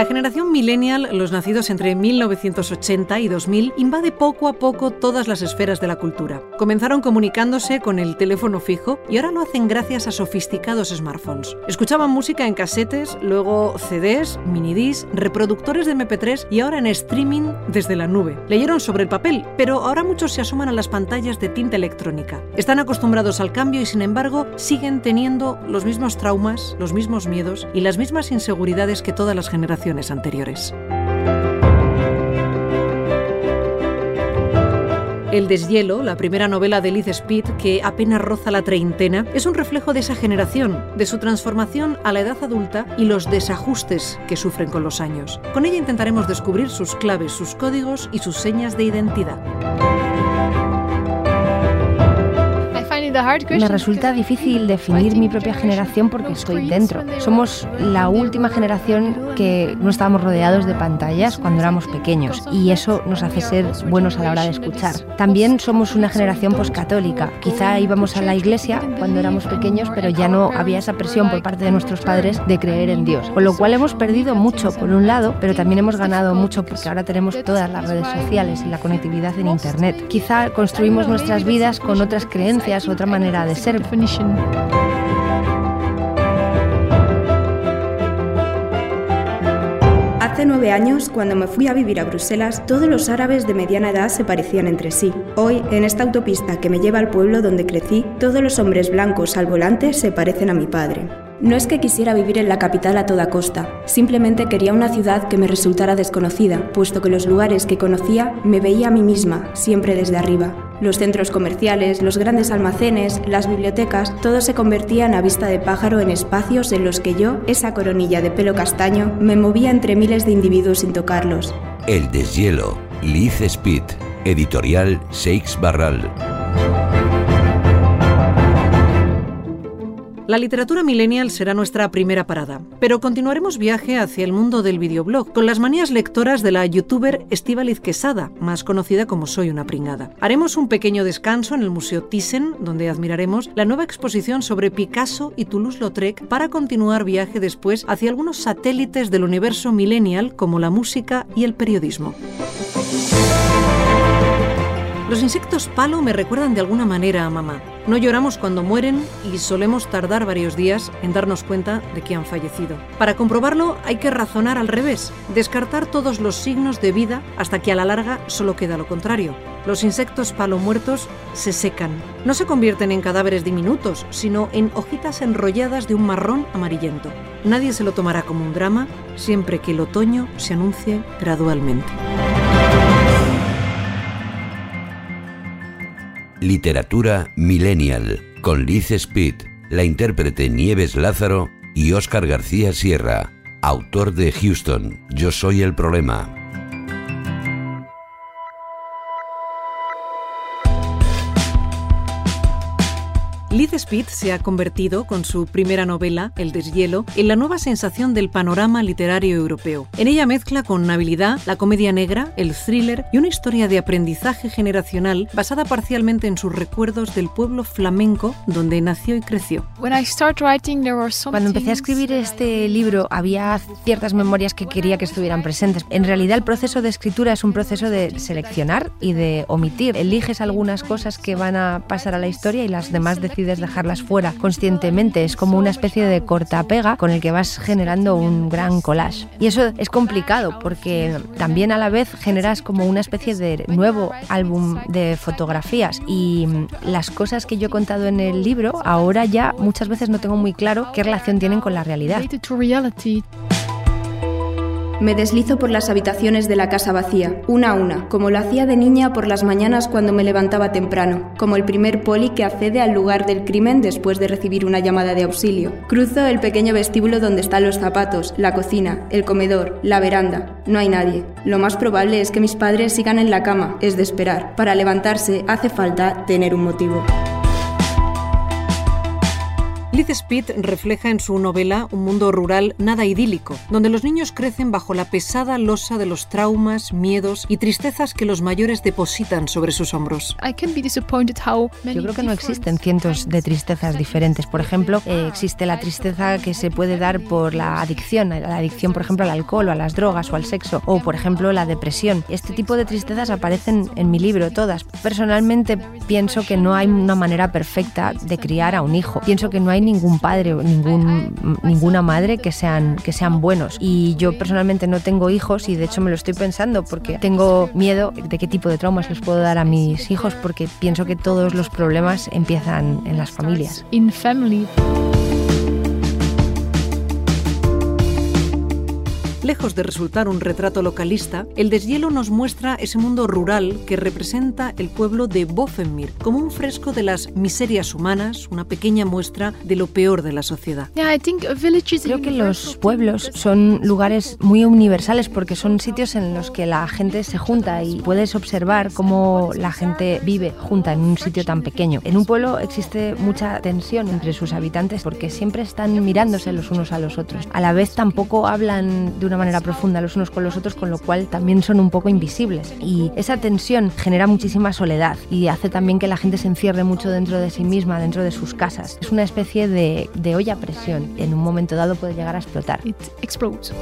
La generación millennial, los nacidos entre 1980 y 2000, invade poco a poco todas las esferas de la cultura. Comenzaron comunicándose con el teléfono fijo y ahora lo hacen gracias a sofisticados smartphones. Escuchaban música en casetes, luego CDs, minidis, reproductores de MP3 y ahora en streaming desde la nube. Leyeron sobre el papel, pero ahora muchos se asoman a las pantallas de tinta electrónica. Están acostumbrados al cambio y sin embargo siguen teniendo los mismos traumas, los mismos miedos y las mismas inseguridades que todas las generaciones anteriores. El deshielo, la primera novela de Liz Speed, que apenas roza la treintena, es un reflejo de esa generación, de su transformación a la edad adulta y los desajustes que sufren con los años. Con ella intentaremos descubrir sus claves, sus códigos y sus señas de identidad. Me resulta difícil definir mi propia generación porque estoy dentro. Somos la última generación que no estábamos rodeados de pantallas cuando éramos pequeños y eso nos hace ser buenos a la hora de escuchar. También somos una generación poscatólica. Quizá íbamos a la iglesia cuando éramos pequeños, pero ya no había esa presión por parte de nuestros padres de creer en Dios. Con lo cual hemos perdido mucho por un lado, pero también hemos ganado mucho porque ahora tenemos todas las redes sociales y la conectividad en Internet. Quizá construimos nuestras vidas con otras creencias, otra manera de ser. Hace nueve años, cuando me fui a vivir a Bruselas, todos los árabes de mediana edad se parecían entre sí. Hoy, en esta autopista que me lleva al pueblo donde crecí, todos los hombres blancos al volante se parecen a mi padre. No es que quisiera vivir en la capital a toda costa, simplemente quería una ciudad que me resultara desconocida, puesto que los lugares que conocía me veía a mí misma, siempre desde arriba. Los centros comerciales, los grandes almacenes, las bibliotecas, todo se convertían a vista de pájaro en espacios en los que yo, esa coronilla de pelo castaño, me movía entre miles de individuos sin tocarlos. El deshielo, Liz Speed, editorial Seix Barral. La literatura millennial será nuestra primera parada, pero continuaremos viaje hacia el mundo del videoblog con las manías lectoras de la youtuber Estíbaliz Quesada, más conocida como Soy una pringada. Haremos un pequeño descanso en el Museo Thyssen, donde admiraremos la nueva exposición sobre Picasso y Toulouse-Lautrec para continuar viaje después hacia algunos satélites del universo millennial como la música y el periodismo. Los insectos palo me recuerdan de alguna manera a mamá. No lloramos cuando mueren y solemos tardar varios días en darnos cuenta de que han fallecido. Para comprobarlo hay que razonar al revés, descartar todos los signos de vida hasta que a la larga solo queda lo contrario. Los insectos palo muertos se secan. No se convierten en cadáveres diminutos, sino en hojitas enrolladas de un marrón amarillento. Nadie se lo tomará como un drama siempre que el otoño se anuncie gradualmente. Literatura Millennial, con Liz Speed, la intérprete Nieves Lázaro y Óscar García Sierra, autor de Houston, Yo soy el problema. Liz Speed se ha convertido, con su primera novela, El deshielo, en la nueva sensación del panorama literario europeo. En ella mezcla con habilidad la comedia negra, el thriller y una historia de aprendizaje generacional basada parcialmente en sus recuerdos del pueblo flamenco donde nació y creció. Cuando empecé a escribir este libro había ciertas memorias que quería que estuvieran presentes. En realidad el proceso de escritura es un proceso de seleccionar y de omitir. Eliges algunas cosas que van a pasar a la historia y las demás decides dejarlas fuera conscientemente. Es como una especie de corta-pega con el que vas generando un gran collage. Y eso es complicado porque también a la vez generas como una especie de nuevo álbum de fotografías y las cosas que yo he contado en el libro ahora ya muchas veces no tengo muy claro qué relación tienen con la realidad. Me deslizo por las habitaciones de la casa vacía, una a una, como lo hacía de niña por las mañanas cuando me levantaba temprano, como el primer poli que accede al lugar del crimen después de recibir una llamada de auxilio. Cruzo el pequeño vestíbulo donde están los zapatos, la cocina, el comedor, la veranda. No hay nadie. Lo más probable es que mis padres sigan en la cama, es de esperar. Para levantarse hace falta tener un motivo. Liz Speed refleja en su novela un mundo rural nada idílico, donde los niños crecen bajo la pesada losa de los traumas, miedos y tristezas que los mayores depositan sobre sus hombros. Yo creo que no existen cientos de tristezas diferentes. Por ejemplo, eh, existe la tristeza que se puede dar por la adicción, la adicción, por ejemplo, al alcohol o a las drogas o al sexo, o por ejemplo la depresión. Este tipo de tristezas aparecen en mi libro todas. Personalmente pienso que no hay una manera perfecta de criar a un hijo. Pienso que no hay ningún padre o ningún, ninguna madre que sean, que sean buenos. Y yo personalmente no tengo hijos y de hecho me lo estoy pensando porque tengo miedo de qué tipo de traumas les puedo dar a mis hijos porque pienso que todos los problemas empiezan en las familias. In family. Lejos de resultar un retrato localista, el deshielo nos muestra ese mundo rural que representa el pueblo de Bofenmir como un fresco de las miserias humanas, una pequeña muestra de lo peor de la sociedad. Creo que los pueblos son lugares muy universales porque son sitios en los que la gente se junta y puedes observar cómo la gente vive junta en un sitio tan pequeño. En un pueblo existe mucha tensión entre sus habitantes porque siempre están mirándose los unos a los otros. A la vez tampoco hablan de una manera profunda los unos con los otros, con lo cual también son un poco invisibles. Y esa tensión genera muchísima soledad y hace también que la gente se encierre mucho dentro de sí misma, dentro de sus casas. Es una especie de, de olla a presión. En un momento dado puede llegar a explotar. It explodes.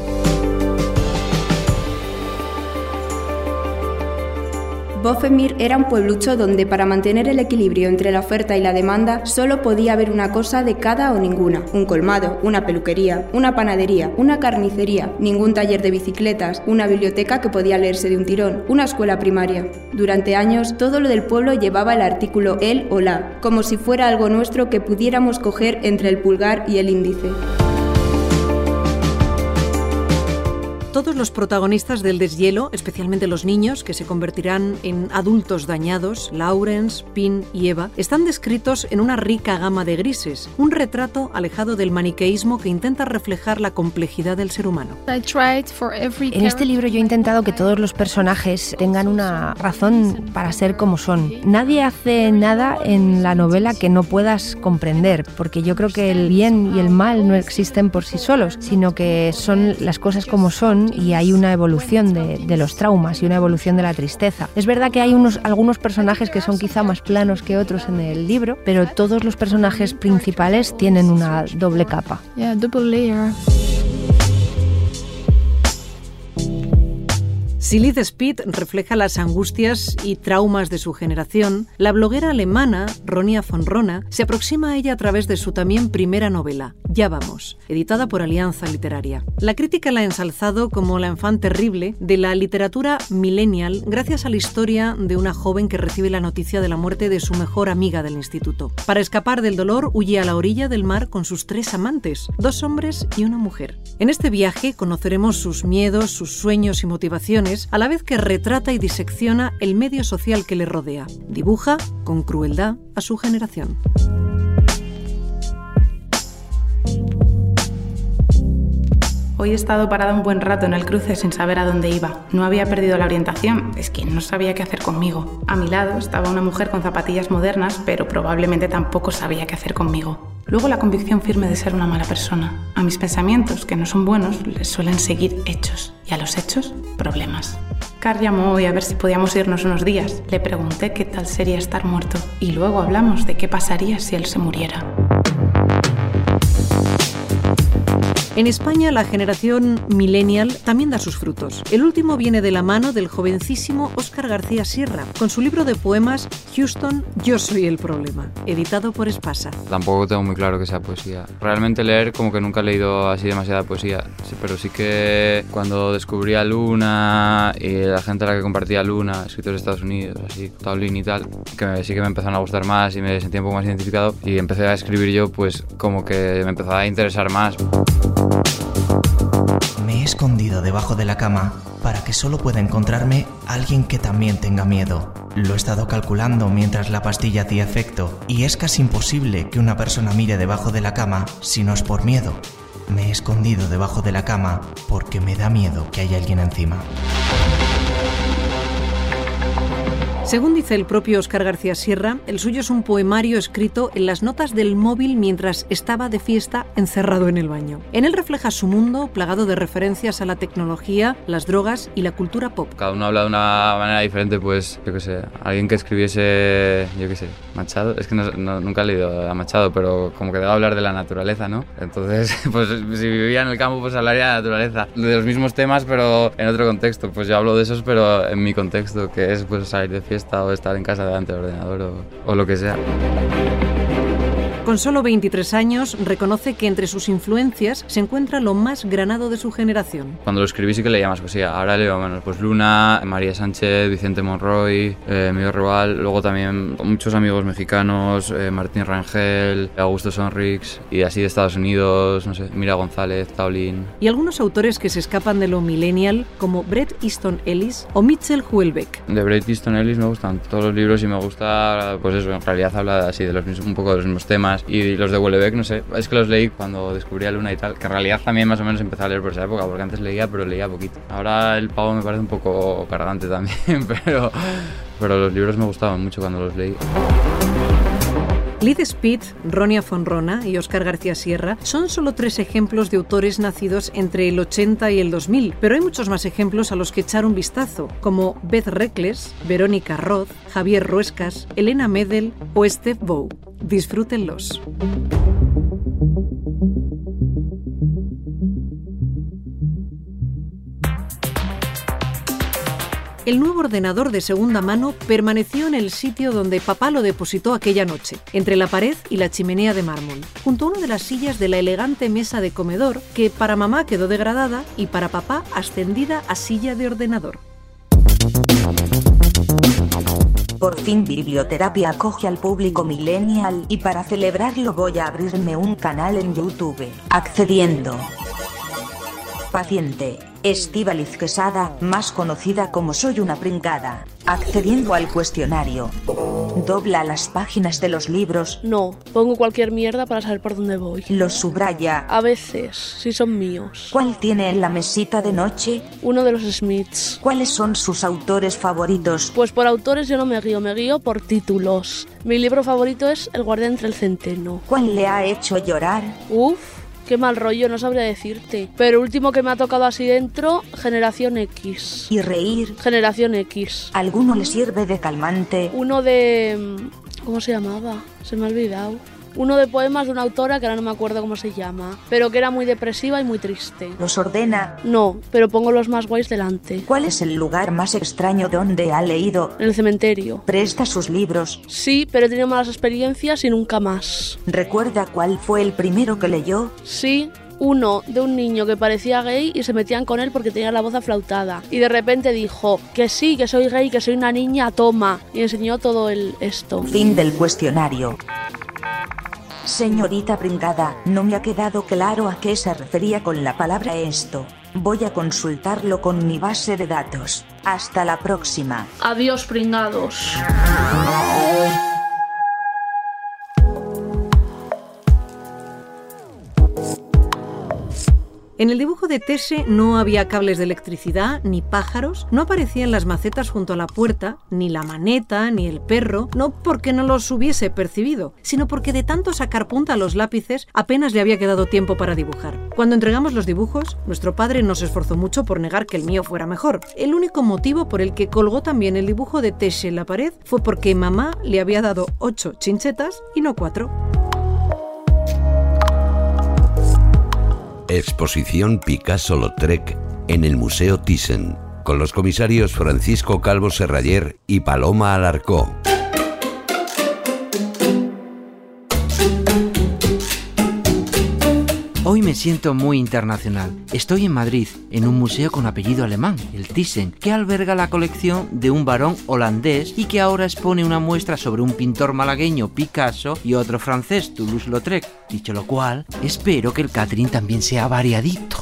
Bofemir era un pueblucho donde para mantener el equilibrio entre la oferta y la demanda solo podía haber una cosa de cada o ninguna. Un colmado, una peluquería, una panadería, una carnicería, ningún taller de bicicletas, una biblioteca que podía leerse de un tirón, una escuela primaria. Durante años todo lo del pueblo llevaba el artículo el o la, como si fuera algo nuestro que pudiéramos coger entre el pulgar y el índice. Todos los protagonistas del deshielo, especialmente los niños, que se convertirán en adultos dañados, Lawrence, Pin y Eva, están descritos en una rica gama de grises, un retrato alejado del maniqueísmo que intenta reflejar la complejidad del ser humano. En este libro yo he intentado que todos los personajes tengan una razón para ser como son. Nadie hace nada en la novela que no puedas comprender, porque yo creo que el bien y el mal no existen por sí solos, sino que son las cosas como son y hay una evolución de, de, los traumas y una evolución de la tristeza. Es verdad que hay unos, algunos personajes que son quizá más planos que otros en el libro, pero todos los personajes principales tienen una doble capa. Yeah, double layer. Si Liz Speed refleja las angustias y traumas de su generación, la bloguera alemana Ronia von Rona se aproxima a ella a través de su también primera novela, Ya vamos, editada por Alianza Literaria. La crítica la ha ensalzado como la enfant terrible de la literatura millennial gracias a la historia de una joven que recibe la noticia de la muerte de su mejor amiga del instituto. Para escapar del dolor, huye a la orilla del mar con sus tres amantes, dos hombres y una mujer. En este viaje conoceremos sus miedos, sus sueños y motivaciones a la vez que retrata y disecciona el medio social que le rodea. Dibuja, con crueldad, a su generación. Hoy he estado parada un buen rato en el cruce sin saber a dónde iba. No había perdido la orientación, es que no sabía qué hacer conmigo. A mi lado estaba una mujer con zapatillas modernas, pero probablemente tampoco sabía qué hacer conmigo. Luego la convicción firme de ser una mala persona. A mis pensamientos, que no son buenos, les suelen seguir hechos. Y a los hechos, problemas. Car llamó hoy a ver si podíamos irnos unos días. Le pregunté qué tal sería estar muerto. Y luego hablamos de qué pasaría si él se muriera. En España, la generación millennial también da sus frutos. El último viene de la mano del jovencísimo Óscar García Sierra, con su libro de poemas Houston, Yo soy el problema, editado por Espasa. Tampoco tengo muy claro que sea poesía. Realmente leer como que nunca he leído así demasiada poesía, sí, pero sí que cuando descubrí a Luna y la gente a la que compartía Luna, escritores de Estados Unidos, así, Taulín y tal, que sí que me empezaron a gustar más y me sentía un poco más identificado y empecé a escribir yo, pues como que me empezaba a interesar más. Me escondido debajo de la cama para que solo pueda encontrarme alguien que también tenga miedo. Lo he estado calculando mientras la pastilla hacía efecto y es casi imposible que una persona mire debajo de la cama si no es por miedo. Me he escondido debajo de la cama porque me da miedo que haya alguien encima. Según dice el propio Oscar García Sierra, el suyo es un poemario escrito en las notas del móvil mientras estaba de fiesta encerrado en el baño. En él refleja su mundo plagado de referencias a la tecnología, las drogas y la cultura pop. Cada uno habla de una manera diferente, pues, yo qué sé, alguien que escribiese, yo qué sé, Machado, es que no, no, nunca he leído a Machado, pero como que debe hablar de la naturaleza, ¿no? Entonces, pues si vivía en el campo, pues hablaría de la naturaleza, de los mismos temas, pero en otro contexto. Pues yo hablo de esos, pero en mi contexto, que es pues salir de fiesta o estar en casa delante del ordenador o lo que sea. Con solo 23 años, reconoce que entre sus influencias se encuentra lo más granado de su generación. Cuando lo escribí sí que leía más poesía, ahora leo menos. Pues Luna, María Sánchez, Vicente Monroy, eh, Miguel Robal, luego también muchos amigos mexicanos, eh, Martín Rangel, Augusto Sonrix y así de Estados Unidos, no sé, Mira González, Taulín. Y algunos autores que se escapan de lo millennial, como Bret Easton Ellis o Mitchell Houellebecq. De Bret Easton Ellis me gustan todos los libros y me gusta, pues eso, en realidad habla así de los mismos, un poco de los mismos temas y los de Houellebecq, no sé, es que los leí cuando descubrí a Luna y tal, que en realidad también más o menos empecé a leer por esa época, porque antes leía, pero leía poquito. Ahora el pavo me parece un poco cargante también, pero, pero los libros me gustaban mucho cuando los leí. Liz Speed, Ronia Fonrona y Oscar García Sierra son solo tres ejemplos de autores nacidos entre el 80 y el 2000, pero hay muchos más ejemplos a los que echar un vistazo, como Beth Reckless, Verónica Roth, Javier Ruescas, Elena Medel o Steve Bow. Disfrútenlos. El nuevo ordenador de segunda mano permaneció en el sitio donde papá lo depositó aquella noche, entre la pared y la chimenea de mármol, junto a una de las sillas de la elegante mesa de comedor que para mamá quedó degradada y para papá ascendida a silla de ordenador. Por fin Biblioterapia acoge al público millennial y para celebrarlo voy a abrirme un canal en YouTube, accediendo. Paciente, Estíbaliz Quesada, más conocida como Soy una pringada, accediendo al cuestionario. Dobla las páginas de los libros. No, pongo cualquier mierda para saber por dónde voy. Los subraya. A veces, si son míos. ¿Cuál tiene en la mesita de noche? Uno de los Smiths. ¿Cuáles son sus autores favoritos? Pues por autores yo no me guío, me guío por títulos. Mi libro favorito es El guardián entre el centeno. ¿Cuál le ha hecho llorar? Uf, qué mal rollo, no sabría decirte. Pero último que me ha tocado así dentro, Generación X. ¿Y reír? Generación X. ¿Alguno le sirve de calmante? Uno de... ¿Cómo se llamaba? Se me ha olvidado. Uno de poemas de una autora que ahora no me acuerdo cómo se llama, pero que era muy depresiva y muy triste. ¿Los ordena? No, pero pongo los más guays delante. ¿Cuál es el lugar más extraño donde ha leído? En el cementerio. ¿Presta sus libros? Sí, pero he tenido malas experiencias y nunca más. ¿Recuerda cuál fue el primero que leyó? Sí, uno de un niño que parecía gay y se metían con él porque tenía la voz aflautada. Y de repente dijo, que sí, que soy gay, que soy una niña, toma. Y enseñó todo el esto. Fin del cuestionario. Señorita Pringada, no me ha quedado claro a qué se refería con la palabra esto. Voy a consultarlo con mi base de datos. Hasta la próxima. Adiós, pringados. En el dibujo de Tese no había cables de electricidad, ni pájaros, no aparecían las macetas junto a la puerta, ni la maneta, ni el perro, no porque no los hubiese percibido, sino porque de tanto sacar punta a los lápices apenas le había quedado tiempo para dibujar. Cuando entregamos los dibujos, nuestro padre no se esforzó mucho por negar que el mío fuera mejor. El único motivo por el que colgó también el dibujo de Tese en la pared fue porque mamá le había dado ocho chinchetas y no cuatro. Exposición Picasso-Lautrec en el Museo Thyssen, con los comisarios Francisco Calvo Serrayer y Paloma Alarcó. Hoy me siento muy internacional. Estoy en Madrid, en un museo con apellido alemán, el Thyssen, que alberga la colección de un varón holandés y que ahora expone una muestra sobre un pintor malagueño, Picasso, y otro francés, Toulouse-Lautrec. Dicho lo cual, espero que el catering también sea variadito.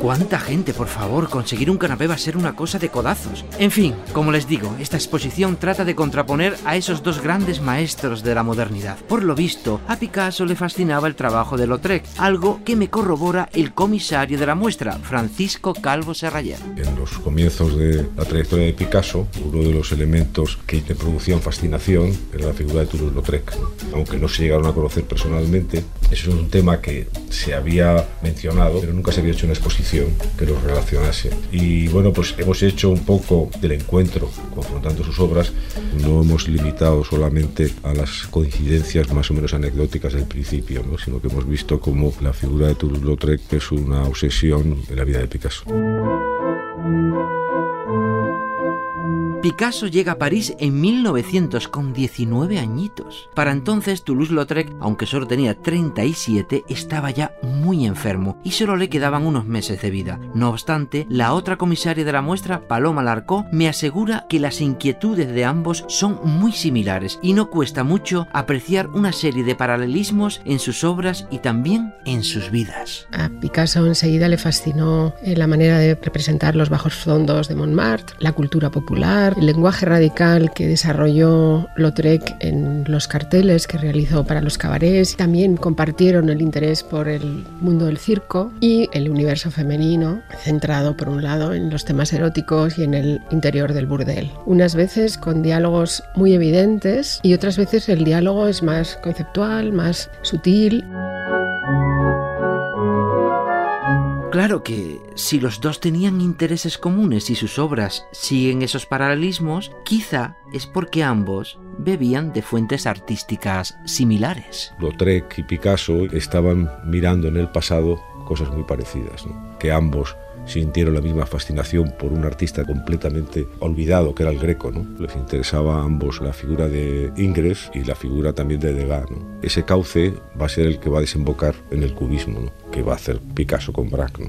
¿Cuánta gente, por favor? Conseguir un canapé va a ser una cosa de codazos. En fin, como les digo, esta exposición trata de contraponer a esos dos grandes maestros de la modernidad. Por lo visto, a Picasso le fascinaba el trabajo de Lautrec, algo que me corrobora el comisario de la muestra, Francisco Calvo Serrayer. En los comienzos de la trayectoria de Picasso, uno de los elementos que le producían fascinación era la figura de Toulouse-Lautrec. Aunque no se llegaron a conocer personalmente, eso es un tema que se había mencionado, pero nunca se había hecho una exposición que los relacionase. Y bueno, pues hemos hecho un poco del encuentro confrontando sus obras. No hemos limitado solamente a las coincidencias más o menos anecdóticas del principio, ¿no? sino que hemos visto como la figura de Toulouse-Lautrec es una obsesión en la vida de Picasso. Picasso llega a París en 1900 con 19 añitos. Para entonces Toulouse-Lautrec, aunque solo tenía 37, estaba ya muy enfermo y solo le quedaban unos meses de vida. No obstante, la otra comisaria de la muestra, Paloma Larcó, me asegura que las inquietudes de ambos son muy similares y no cuesta mucho apreciar una serie de paralelismos en sus obras y también en sus vidas. A Picasso enseguida le fascinó eh, la manera de representar los bajos fondos de Montmartre, la cultura popular, el lenguaje radical que desarrolló Lautrec en los carteles que realizó para los cabarets. También compartieron el interés por el mundo del circo y el universo femenino, centrado por un lado en los temas eróticos y en el interior del burdel. Unas veces con diálogos muy evidentes y otras veces el diálogo es más conceptual, más sutil. Claro que si los dos tenían intereses comunes y sus obras siguen esos paralelismos, quizá es porque ambos bebían de fuentes artísticas similares. Lautrec y Picasso estaban mirando en el pasado cosas muy parecidas, que ambos sintieron la misma fascinación por un artista completamente olvidado que era el Greco. ¿no? Les interesaba a ambos la figura de Ingres y la figura también de Degas. Ese cauce va a ser el que va a desembocar en el cubismo, ¿no? que va a hacer Picasso con Braque.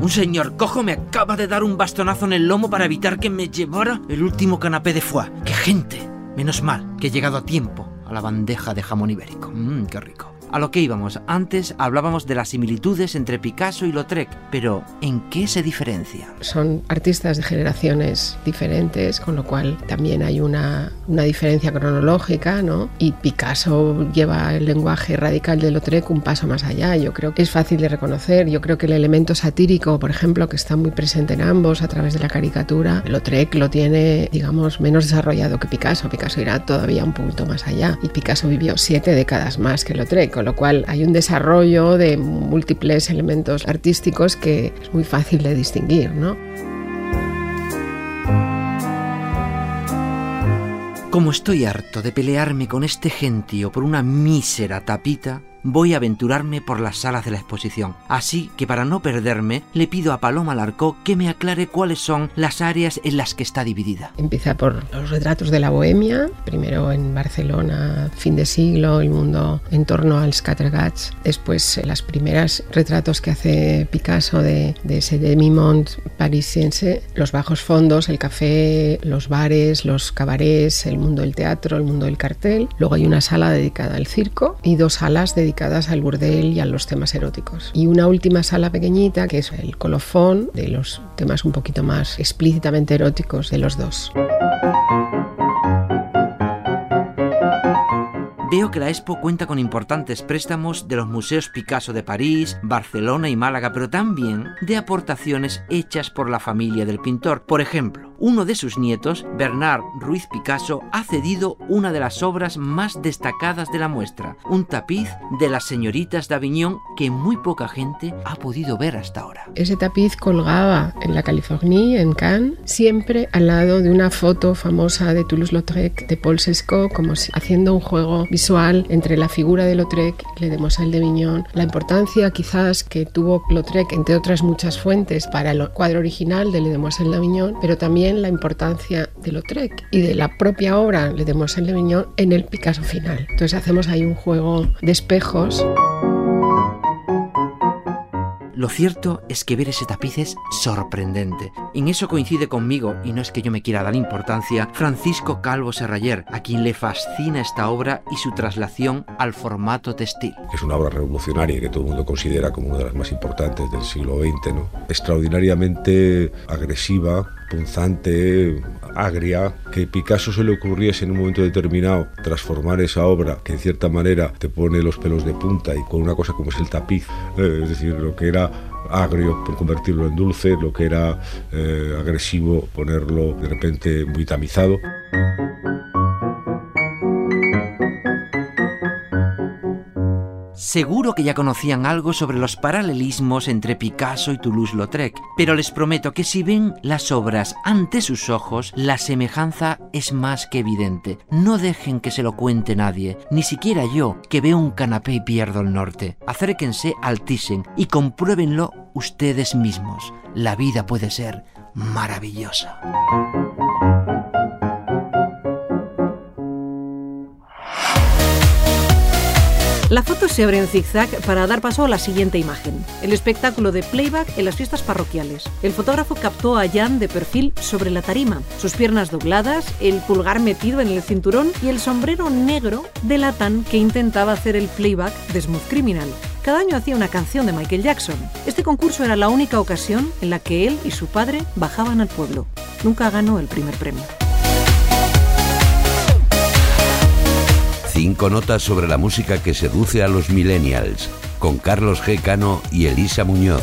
Un señor cojo me acaba de dar un bastonazo en el lomo para evitar que me llevara el último canapé de foie. ¡Qué gente! Menos mal que he llegado a tiempo a la bandeja de jamón ibérico. Mmm, qué rico. A lo que íbamos, antes hablábamos de las similitudes entre Picasso y Lautrec, pero ¿en qué se diferencia? Son artistas de generaciones diferentes, con lo cual también hay una, una diferencia cronológica, ¿no? Y Picasso lleva el lenguaje radical de Lautrec un paso más allá. Yo creo que es fácil de reconocer. Yo creo que el elemento satírico, por ejemplo, que está muy presente en ambos a través de la caricatura, Lautrec lo tiene, digamos, menos desarrollado que Picasso. Picasso irá todavía un punto más allá. Y Picasso vivió siete décadas más que Lautrec con lo cual hay un desarrollo de múltiples elementos artísticos que es muy fácil de distinguir, ¿no? Como estoy harto de pelearme con este gentío por una mísera tapita, voy a aventurarme por las salas de la exposición. Así que para no perderme, le pido a Paloma Larcó que me aclare cuáles son las áreas en las que está dividida. Empieza por los retratos de la bohemia, primero en Barcelona, fin de siglo, el mundo en torno al Scattergats, después eh, las primeras retratos que hace Picasso de, de ese demi-monde parisiense, los bajos fondos, el café, los bares, los cabarets, el mundo del teatro, el mundo del cartel. Luego hay una sala dedicada al circo y dos salas dedicadas dedicadas al burdel y a los temas eróticos. Y una última sala pequeñita que es el colofón de los temas un poquito más explícitamente eróticos de los dos. Que la Expo cuenta con importantes préstamos de los museos Picasso de París, Barcelona y Málaga, pero también de aportaciones hechas por la familia del pintor. Por ejemplo, uno de sus nietos, Bernard Ruiz Picasso, ha cedido una de las obras más destacadas de la muestra, un tapiz de las señoritas de Aviñón que muy poca gente ha podido ver hasta ahora. Ese tapiz colgaba en la California, en Cannes, siempre al lado de una foto famosa de Toulouse-Lautrec de Paul Sesco, como si haciendo un juego visual entre la figura de Lautrec y Demoiselle de Vignon, la importancia quizás que tuvo Lautrec, entre otras muchas fuentes, para el cuadro original de Le Demoiselle de Vignon, pero también la importancia de Lautrec y de la propia obra Le Demoiselle de Vignon en el Picasso final. Entonces hacemos ahí un juego de espejos. Lo cierto es que ver ese tapiz es sorprendente. En eso coincide conmigo, y no es que yo me quiera dar importancia, Francisco Calvo Serrayer, a quien le fascina esta obra y su traslación al formato textil. Es una obra revolucionaria que todo el mundo considera como una de las más importantes del siglo XX, ¿no? extraordinariamente agresiva, punzante, agria, que Picasso se le ocurriese en un momento determinado transformar esa obra que en cierta manera te pone los pelos de punta y con una cosa como es el tapiz, eh, es decir, lo que era agrio por convertirlo en dulce, lo que era eh, agresivo ponerlo de repente muy tamizado. Seguro que ya conocían algo sobre los paralelismos entre Picasso y Toulouse-Lautrec, pero les prometo que si ven las obras ante sus ojos, la semejanza es más que evidente. No dejen que se lo cuente nadie, ni siquiera yo, que veo un canapé y pierdo el norte. Acérquense al Thyssen y compruébenlo ustedes mismos. La vida puede ser maravillosa. La foto se abre en zigzag para dar paso a la siguiente imagen, el espectáculo de playback en las fiestas parroquiales. El fotógrafo captó a Jan de perfil sobre la tarima, sus piernas dobladas, el pulgar metido en el cinturón y el sombrero negro de Latán que intentaba hacer el playback de Smooth Criminal. Cada año hacía una canción de Michael Jackson. Este concurso era la única ocasión en la que él y su padre bajaban al pueblo. Nunca ganó el primer premio. Cinco notas sobre la música que seduce a los millennials, con Carlos G. Cano y Elisa Muñoz.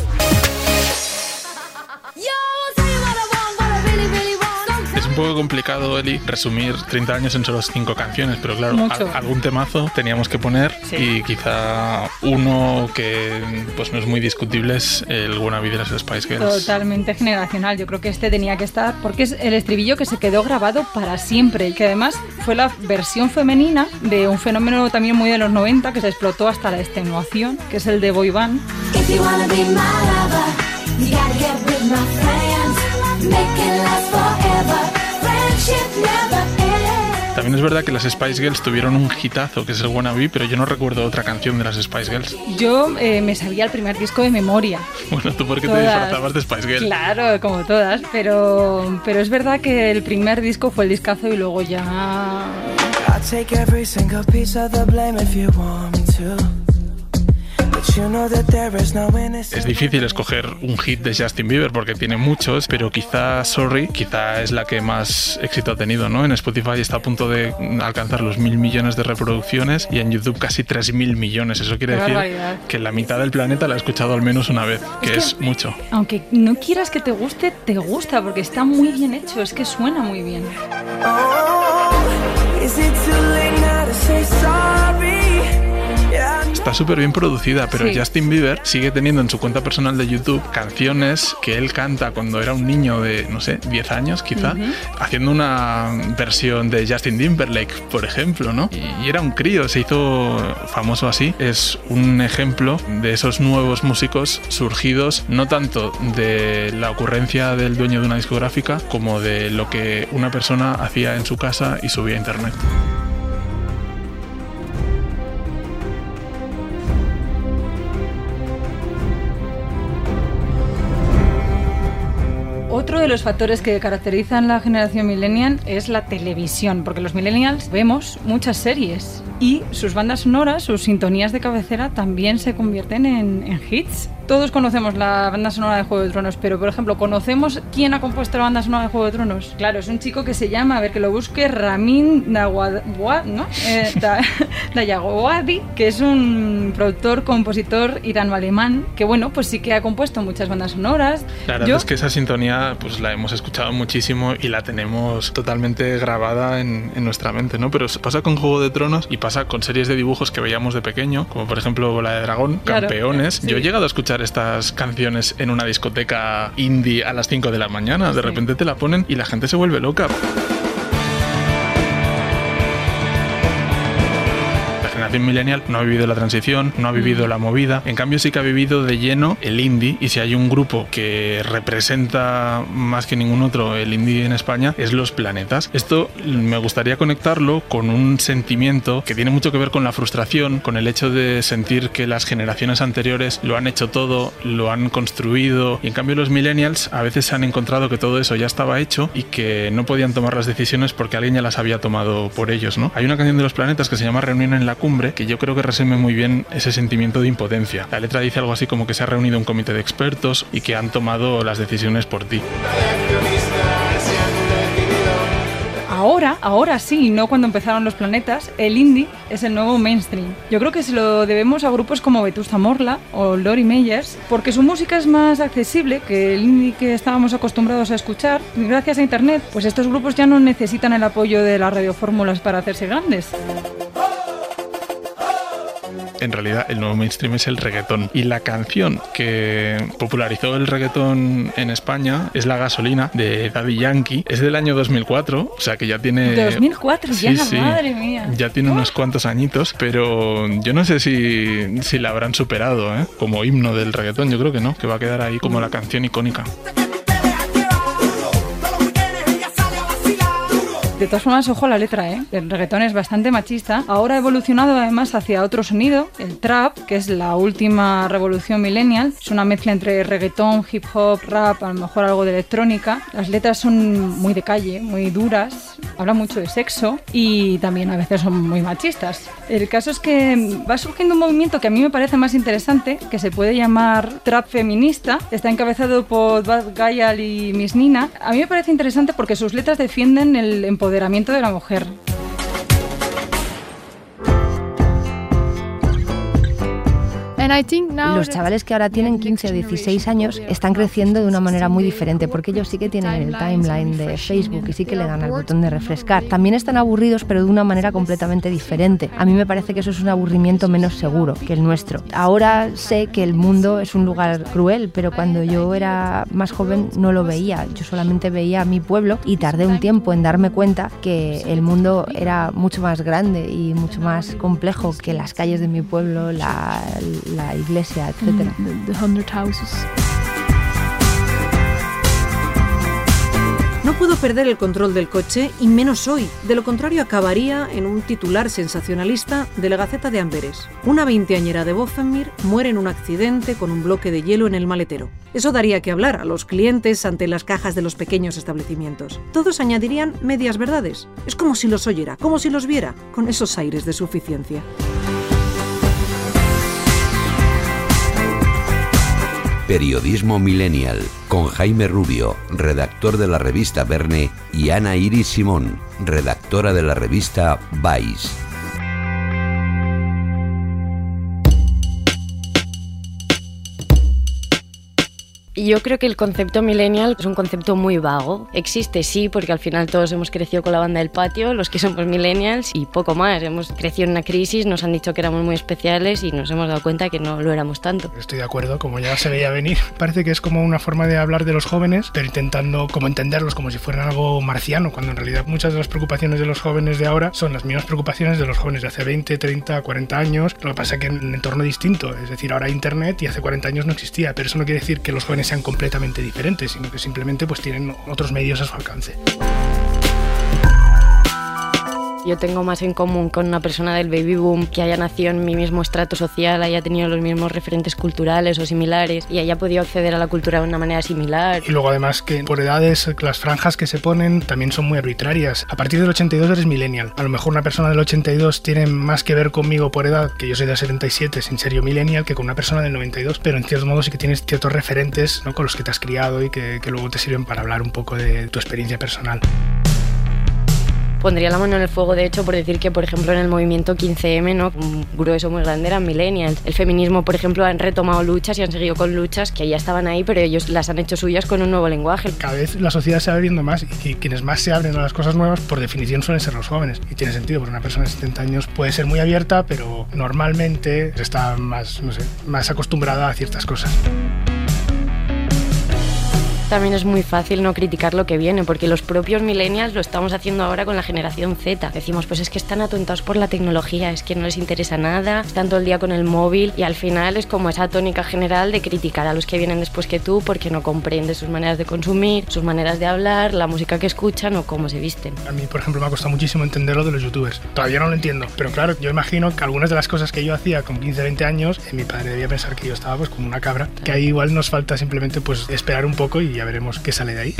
Poco complicado, Eli, resumir 30 años en solo 5 canciones, pero claro, al- algún temazo teníamos que poner Sí. y quizá uno que pues no es muy discutible es el Wannabe de las Spice Girls. Totalmente generacional. Yo creo que este tenía que estar porque es el estribillo que se quedó grabado para siempre y que además fue la versión femenina de un fenómeno también muy de los 90 que se explotó hasta la extenuación, que es el de boy band. If you wanna be my lover, you gotta get with my friends. Make it last forever. También es verdad que las Spice Girls tuvieron un hitazo que es el Wannabe, pero yo no recuerdo otra canción de las Spice Girls. Yo eh, me sabía el primer disco de memoria. Bueno, tú porque te Todas. disfrazabas de Spice Girls. Claro, como todas, pero, pero es verdad que el primer disco fue el discazo y luego ya... I'll take every single piece of the blame if you want me to. Es difícil escoger un hit de Justin Bieber porque tiene muchos, pero quizá Sorry, quizá es la que más éxito ha tenido, ¿no? En Spotify está a punto de alcanzar los mil millones de reproducciones y en YouTube casi tres mil millones. Eso quiere decir barbaridad. que la mitad del planeta la ha escuchado al menos una vez, que es, mucho. Aunque no quieras que te guste, te gusta porque está muy bien hecho, es que suena muy bien. Oh, is it too late now to say sorry? Está súper bien producida, pero Sí. Justin Bieber sigue teniendo en su cuenta personal de YouTube canciones que él canta cuando era un niño de, no sé, 10 años quizá, Ujú. haciendo una versión de Justin Timberlake, por ejemplo, ¿no? Y, y era un crío, se hizo famoso así. Es un ejemplo de esos nuevos músicos surgidos no tanto de la ocurrencia del dueño de una discográfica como de lo que una persona hacía en su casa y subía a internet. De los factores que caracterizan la generación millennial es la televisión, porque los millennials vemos muchas series y sus bandas sonoras, sus sintonías de cabecera también se convierten en, en hits. Todos conocemos la banda sonora de Juego de Tronos, pero por ejemplo, ¿conocemos quién ha compuesto la banda sonora de Juego de Tronos? Claro, es un chico que se llama, a ver que lo busque, Ramin Dawad, ¿no? Eh, Da- Dayagowadi, que es un productor, compositor irano-alemán, que bueno, pues sí que ha compuesto muchas bandas sonoras. La verdad Yo- es que esa sintonía pues la hemos escuchado muchísimo y la tenemos totalmente grabada en, en nuestra mente, ¿no? Pero pasa con Juego de Tronos y pasa con series de dibujos que veíamos de pequeño, como por ejemplo Bola de Dragón, Claro, Campeones. sí. Yo he llegado a escuchar estas canciones en una discoteca indie a las 5 de la mañana. De repente te la ponen y la gente se vuelve loca. Generación millennial no ha vivido la transición, no ha vivido la movida, en cambio sí que ha vivido de lleno el indie y si hay un grupo que representa más que ningún otro el indie en España es Los Planetas. Esto me gustaría conectarlo con un sentimiento que tiene mucho que ver con la frustración, con el hecho de sentir que las generaciones anteriores lo han hecho todo, lo han construido y en cambio los millennials a veces se han encontrado que todo eso ya estaba hecho y que no podían tomar las decisiones porque alguien ya las había tomado por ellos, ¿no? Hay una canción de Los Planetas que se llama Reunión en la Cumbre que yo creo que resume muy bien ese sentimiento de impotencia. La letra dice algo así como que se ha reunido un comité de expertos y que han tomado las decisiones por ti. Ahora, ahora sí, no cuando empezaron los planetas, el indie es el nuevo mainstream. Yo creo que se lo debemos a grupos como Vetusta Morla o Lori Meyers, porque su música es más accesible que el indie que estábamos acostumbrados a escuchar. Y gracias a internet, pues estos grupos ya no necesitan el apoyo de las radiofórmulas para hacerse grandes en realidad el nuevo mainstream es el reggaetón. Y la canción que popularizó el reggaetón en España es La gasolina de Daddy Yankee. Es del año 2004, o sea que ya tiene... 2004, ya, madre mía. Ya tiene unos cuantos añitos, pero yo no sé si, si la habrán superado ¿eh? como himno del reggaetón. Yo creo que no, que va a quedar ahí como la canción icónica. De todas formas, ojo a la letra, ¿eh? El reggaetón es bastante machista. Ahora ha evolucionado además hacia otro sonido, el trap, que es la última revolución millennial. Es una mezcla entre reggaetón, hip hop, rap, a lo mejor algo de electrónica. Las letras son muy de calle, muy duras, habla mucho de sexo y también a veces son muy machistas. El caso es que va surgiendo un movimiento que a mí me parece más interesante, que se puede llamar trap feminista. Está encabezado por Bad Gayal y Miss Nina. A mí me parece interesante porque sus letras defienden el empoderamiento de la mujer. Los chavales que ahora tienen 15 o 16 años están creciendo de una manera muy diferente porque ellos sí que tienen el timeline de Facebook y sí que le dan al botón de refrescar. También están aburridos pero de una manera completamente diferente. A mí me parece que eso es un aburrimiento menos seguro que el nuestro. Ahora sé que el mundo es un lugar cruel, pero cuando yo era más joven no lo veía. Yo solamente veía mi pueblo y tardé un tiempo en darme cuenta que el mundo era mucho más grande y mucho más complejo que las calles de mi pueblo, la, la iglesia, etc. No puedo perder el control del coche y menos hoy. De lo contrario acabaría en un titular sensacionalista de la Gaceta de Amberes. Una veinteañera de Boffenmir muere en un accidente con un bloque de hielo en el maletero. Eso daría que hablar a los clientes ante las cajas de los pequeños establecimientos. Todos añadirían medias verdades. Es como si los oyera, como si los viera, con esos aires de suficiencia. Periodismo Millennial, con Jaime Rubio, redactor de la revista Verne, y Ana Iris Simón, redactora de la revista Vice. Yo creo que el concepto millennial es un concepto muy vago. Existe, sí, porque al final todos hemos crecido con la banda del patio, los que somos millennials, y poco más. Hemos crecido en una crisis, nos han dicho que éramos muy especiales y nos hemos dado cuenta que no lo éramos tanto. Estoy de acuerdo, como ya se veía venir. Parece que es como una forma de hablar de los jóvenes, pero intentando como entenderlos como si fueran algo marciano, cuando en realidad muchas de las preocupaciones de los jóvenes de ahora son las mismas preocupaciones de los jóvenes de hace 20, 30, 40 años. Lo que pasa es que en un entorno distinto. Es decir, ahora hay Internet y hace 40 años no existía, pero eso no quiere decir que los jóvenes sean completamente diferentes, sino que simplemente pues tienen otros medios a su alcance. Yo tengo más en común con una persona del baby boom que haya nacido en mi mismo estrato social, haya tenido los mismos referentes culturales o similares y haya podido acceder a la cultura de una manera similar. Y luego además que por edades las franjas que se ponen también son muy arbitrarias. A partir del 82 eres millennial. A lo mejor una persona del 82 tiene más que ver conmigo por edad, que yo soy del 77 sin ser yo millennial, que con una persona del 92, pero en cierto modo sí que tienes ciertos referentes ¿no? con los que te has criado y que, que luego te sirven para hablar un poco de tu experiencia personal pondría la mano en el fuego, de hecho, por decir que, por ejemplo, en el movimiento 15M, ¿no? un grueso muy grande eran millennials. El feminismo, por ejemplo, han retomado luchas y han seguido con luchas que ya estaban ahí, pero ellos las han hecho suyas con un nuevo lenguaje. Cada vez la sociedad se va abriendo más y quienes más se abren a las cosas nuevas, por definición, suelen ser los jóvenes. Y tiene sentido, porque una persona de 70 años puede ser muy abierta, pero normalmente está más, no sé, más acostumbrada a ciertas cosas. También es muy fácil no criticar lo que viene, porque los propios millennials lo estamos haciendo ahora con la generación Z. Decimos, pues es que están atontados por la tecnología, es que no les interesa nada, están todo el día con el móvil y al final es como esa tónica general de criticar a los que vienen después que tú porque no comprendes sus maneras de consumir, sus maneras de hablar, la música que escuchan o cómo se visten. A mí, por ejemplo, me ha costado muchísimo entender lo de los youtubers. Todavía no lo entiendo, pero claro, yo imagino que algunas de las cosas que yo hacía con 15, 20 años, eh, mi padre debía pensar que yo estaba pues como una cabra, que ahí igual nos falta simplemente pues esperar un poco y ya veremos qué sale de ahí.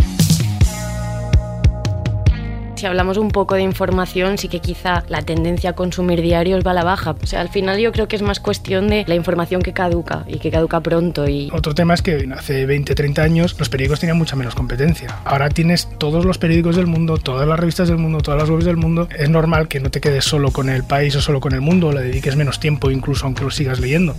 Si hablamos un poco de información, sí que quizá la tendencia a consumir diarios va a la baja. O sea, al final yo creo que es más cuestión de la información que caduca y que caduca pronto. Y... Otro tema es que hace 20, 30 años los periódicos tenían mucha menos competencia. Ahora tienes todos los periódicos del mundo, todas las revistas del mundo, todas las webs del mundo. Es normal que no te quedes solo con el país o solo con el mundo, le dediques menos tiempo incluso aunque lo sigas leyendo.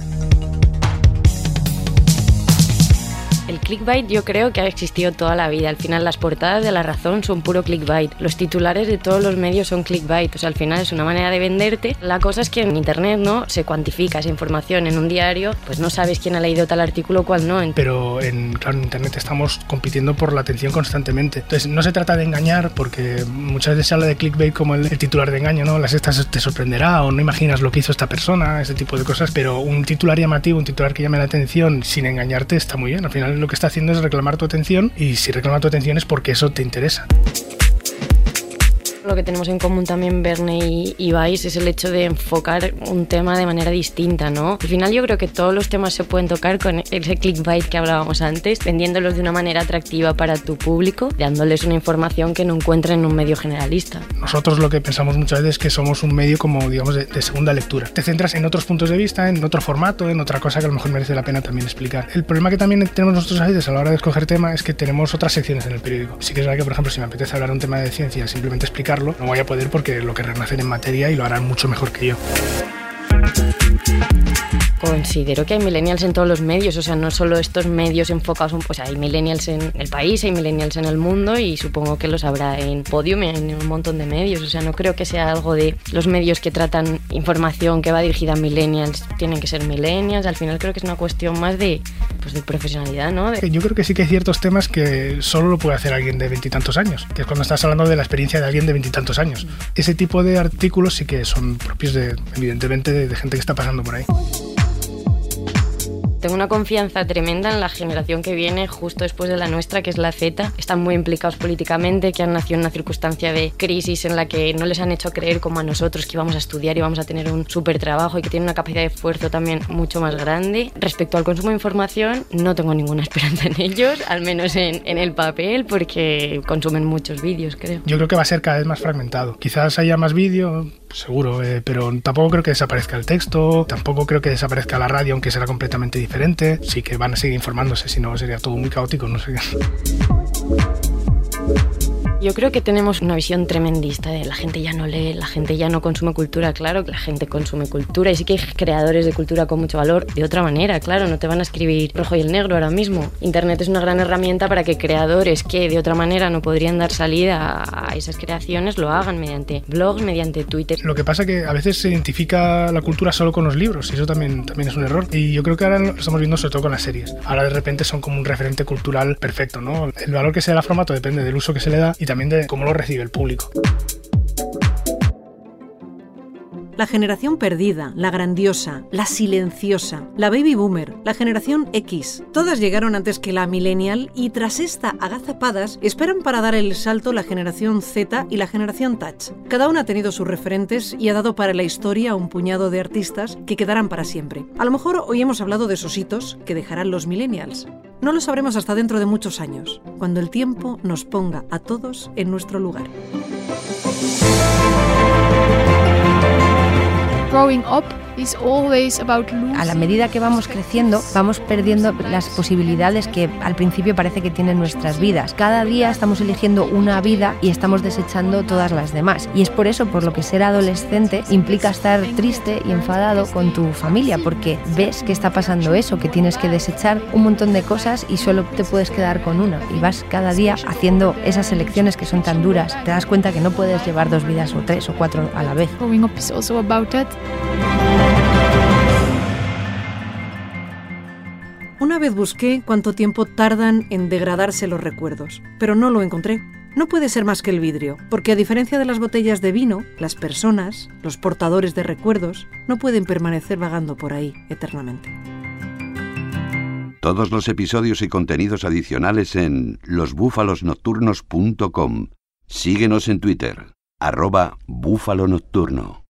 El clickbait yo creo que ha existido toda la vida. Al final las portadas de La Razón son puro clickbait. Los titulares de todos los medios son clickbait. O sea, al final es una manera de venderte. La cosa es que en Internet no se cuantifica esa información. En un diario, pues no sabes quién ha leído tal artículo cuál no. Pero en, claro, en Internet estamos compitiendo por la atención constantemente. Entonces no se trata de engañar porque muchas veces se habla de clickbait como el, el titular de engaño, ¿no? Las estas te sorprenderá o no imaginas lo que hizo esta persona, ese tipo de cosas. Pero un titular llamativo, un titular que llame la atención sin engañarte está muy bien. Al final lo que está haciendo es reclamar tu atención y si reclama tu atención es porque eso te interesa. Lo que tenemos en común también Verne y, y Vice es el hecho de enfocar un tema de manera distinta, ¿no? Al final yo creo que todos los temas se pueden tocar con ese clickbait que hablábamos antes, vendiéndolos de una manera atractiva para tu público, dándoles una información que no encuentran en un medio generalista. Nosotros lo que pensamos muchas veces es que somos un medio como, digamos, de, de segunda lectura. Te centras en otros puntos de vista, en otro formato, en otra cosa que a lo mejor merece la pena también explicar. El problema que también tenemos nosotros a veces a la hora de escoger tema es que tenemos otras secciones en el periódico. Sí que es verdad que, por ejemplo, si me apetece hablar un tema de ciencia, simplemente no voy a poder porque lo querrán hacer en materia y lo harán mucho mejor que yo. Considero que hay millennials en todos los medios, o sea, no solo estos medios enfocados, pues hay millennials en el país, hay millennials en el mundo y supongo que los habrá en Podium y en un montón de medios, o sea, no creo que sea algo de los medios que tratan información que va dirigida a millennials, tienen que ser millennials, al final creo que es una cuestión más de, pues, de profesionalidad, ¿no? De- Yo creo que sí que hay ciertos temas que solo lo puede hacer alguien de veintitantos años, que es cuando estás hablando de la experiencia de alguien de veintitantos años. Ese tipo de artículos sí que son propios de, evidentemente, de, de gente que está pasando por ahí. Tengo una confianza tremenda en la generación que viene justo después de la nuestra, que es la Z. Están muy implicados políticamente, que han nacido en una circunstancia de crisis en la que no les han hecho creer como a nosotros que íbamos a estudiar y vamos a tener un súper trabajo y que tienen una capacidad de esfuerzo también mucho más grande. Respecto al consumo de información, no tengo ninguna esperanza en ellos, al menos en, en el papel, porque consumen muchos vídeos, creo. Yo creo que va a ser cada vez más fragmentado. Quizás haya más vídeo, seguro, eh, pero tampoco creo que desaparezca el texto, tampoco creo que desaparezca la radio, aunque será completamente diferente. Sí que van a seguir informándose, si no sería todo muy caótico, no sé. Yo creo que tenemos una visión tremendista de la gente ya no lee, la gente ya no consume cultura, claro, que la gente consume cultura y sí que hay creadores de cultura con mucho valor de otra manera, claro, no te van a escribir rojo y el negro ahora mismo. Internet es una gran herramienta para que creadores que de otra manera no podrían dar salida a esas creaciones lo hagan mediante blogs, mediante Twitter. Lo que pasa que a veces se identifica la cultura solo con los libros y eso también, también es un error. Y yo creo que ahora lo estamos viendo sobre todo con las series. Ahora de repente son como un referente cultural perfecto, ¿no? El valor que se da al formato depende del uso que se le da y también de cómo lo recibe el público. La generación perdida, la grandiosa, la silenciosa, la baby boomer, la generación X. Todas llegaron antes que la millennial y tras esta agazapadas esperan para dar el salto la generación Z y la generación Touch. Cada una ha tenido sus referentes y ha dado para la historia un puñado de artistas que quedarán para siempre. A lo mejor hoy hemos hablado de esos hitos que dejarán los millennials. No lo sabremos hasta dentro de muchos años, cuando el tiempo nos ponga a todos en nuestro lugar. Growing up is always about A la medida que vamos creciendo, vamos perdiendo las posibilidades que al principio parece que tienen nuestras vidas. Cada día estamos eligiendo una vida y estamos desechando todas las demás. Y es por eso por lo que ser adolescente implica estar triste y enfadado con tu familia, porque ves que está pasando eso, que tienes que desechar un montón de cosas y solo te puedes quedar con una. Y vas cada día haciendo esas elecciones que son tan duras. Te das cuenta que no puedes llevar dos vidas o tres o cuatro a la vez. growing up is also about that. Una vez busqué cuánto tiempo tardan en degradarse los recuerdos, pero no lo encontré. No puede ser más que el vidrio, porque a diferencia de las botellas de vino, las personas, los portadores de recuerdos, no pueden permanecer vagando por ahí eternamente. Todos los episodios y contenidos adicionales en losbúfalosnocturnos.com. Síguenos en Twitter, arroba búfalo nocturno.